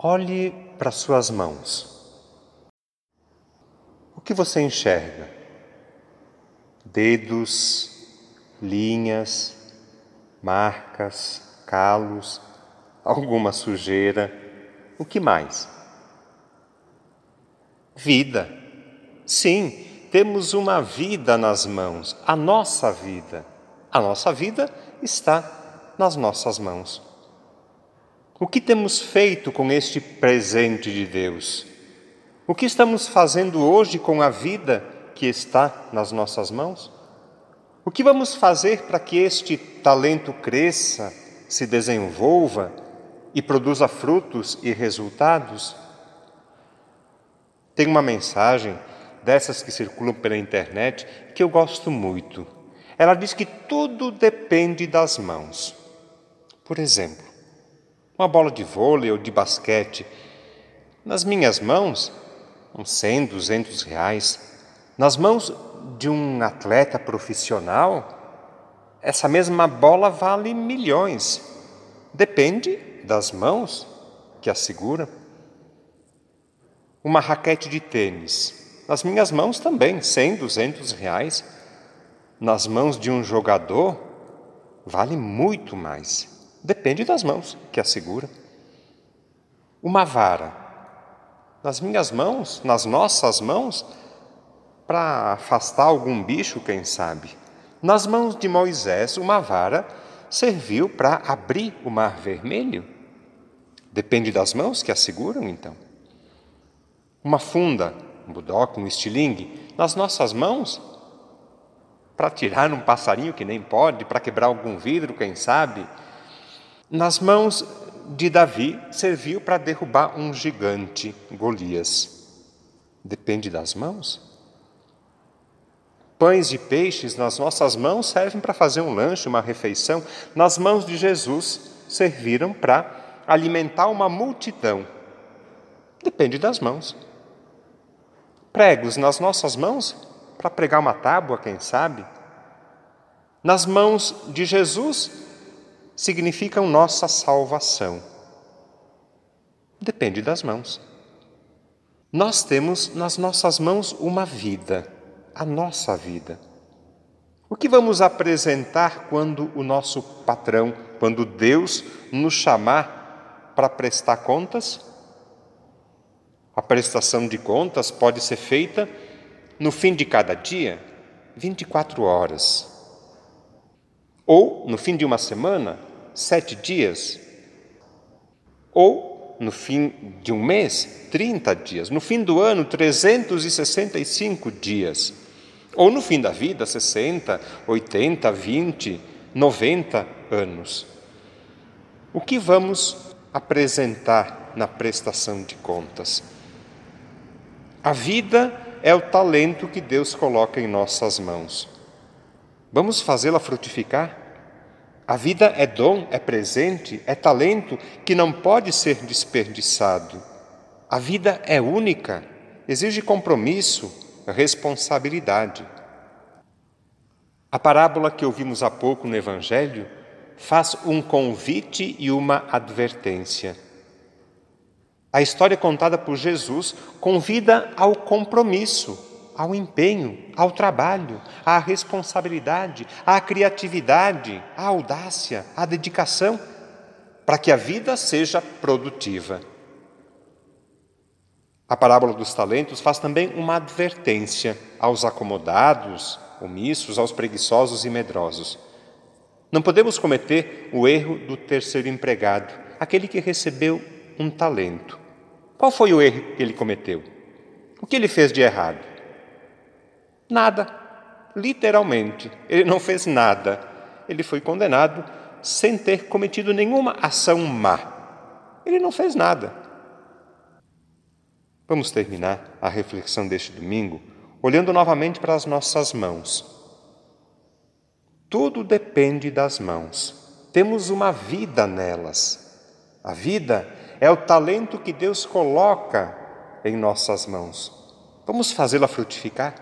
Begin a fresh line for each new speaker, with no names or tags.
Olhe para suas mãos. O que você enxerga? Dedos, linhas, marcas, calos, alguma sujeira. O que mais? Vida. Sim, temos uma vida nas mãos, a nossa vida. A nossa vida está nas nossas mãos. O que temos feito com este presente de Deus? O que estamos fazendo hoje com a vida que está nas nossas mãos? O que vamos fazer para que este talento cresça, se desenvolva e produza frutos e resultados? Tem uma mensagem dessas que circulam pela internet que eu gosto muito. Ela diz que tudo depende das mãos. Por exemplo, uma bola de vôlei ou de basquete. Nas minhas mãos, uns 100, 200 reais. Nas mãos de um atleta profissional, essa mesma bola vale milhões. Depende das mãos que a seguram. Uma raquete de tênis. Nas minhas mãos também, 100, 200 reais. Nas mãos de um jogador, vale muito mais. Depende das mãos que a segura. Uma vara. Nas minhas mãos, nas nossas mãos, para afastar algum bicho, quem sabe. Nas mãos de Moisés, uma vara serviu para abrir o mar vermelho. Depende das mãos que a seguram, então. Uma funda, um budoque, um estilingue, nas nossas mãos, para tirar um passarinho que nem pode, para quebrar algum vidro, quem sabe nas mãos de Davi serviu para derrubar um gigante, Golias. Depende das mãos. Pães e peixes nas nossas mãos servem para fazer um lanche, uma refeição. Nas mãos de Jesus serviram para alimentar uma multidão. Depende das mãos. Pregos nas nossas mãos para pregar uma tábua, quem sabe. Nas mãos de Jesus significam nossa salvação. Depende das mãos. Nós temos nas nossas mãos uma vida, a nossa vida. O que vamos apresentar quando o nosso patrão, quando Deus nos chamar para prestar contas? A prestação de contas pode ser feita no fim de cada dia, 24 horas. Ou no fim de uma semana, sete dias. Ou, no fim de um mês, 30 dias. No fim do ano, 365 dias. Ou no fim da vida, 60, 80, 20, 90 anos. O que vamos apresentar na prestação de contas? A vida é o talento que Deus coloca em nossas mãos. Vamos fazê-la frutificar? A vida é dom, é presente, é talento que não pode ser desperdiçado. A vida é única, exige compromisso, responsabilidade. A parábola que ouvimos há pouco no Evangelho faz um convite e uma advertência. A história contada por Jesus convida ao compromisso, ao empenho, ao trabalho, à responsabilidade, à criatividade, à audácia, à dedicação, para que a vida seja produtiva. A parábola dos talentos faz também uma advertência aos acomodados, omissos, aos preguiçosos e medrosos. Não podemos cometer o erro do terceiro empregado, aquele que recebeu um talento. Qual foi o erro que ele cometeu? O que ele fez de errado? Nada. Literalmente, ele não fez nada. Ele foi condenado sem ter cometido nenhuma ação má. Ele não fez nada. Vamos terminar a reflexão deste domingo olhando novamente para as nossas mãos. Tudo depende das mãos. Temos uma vida nelas. A vida é o talento que Deus coloca em nossas mãos. Vamos fazê-la frutificar?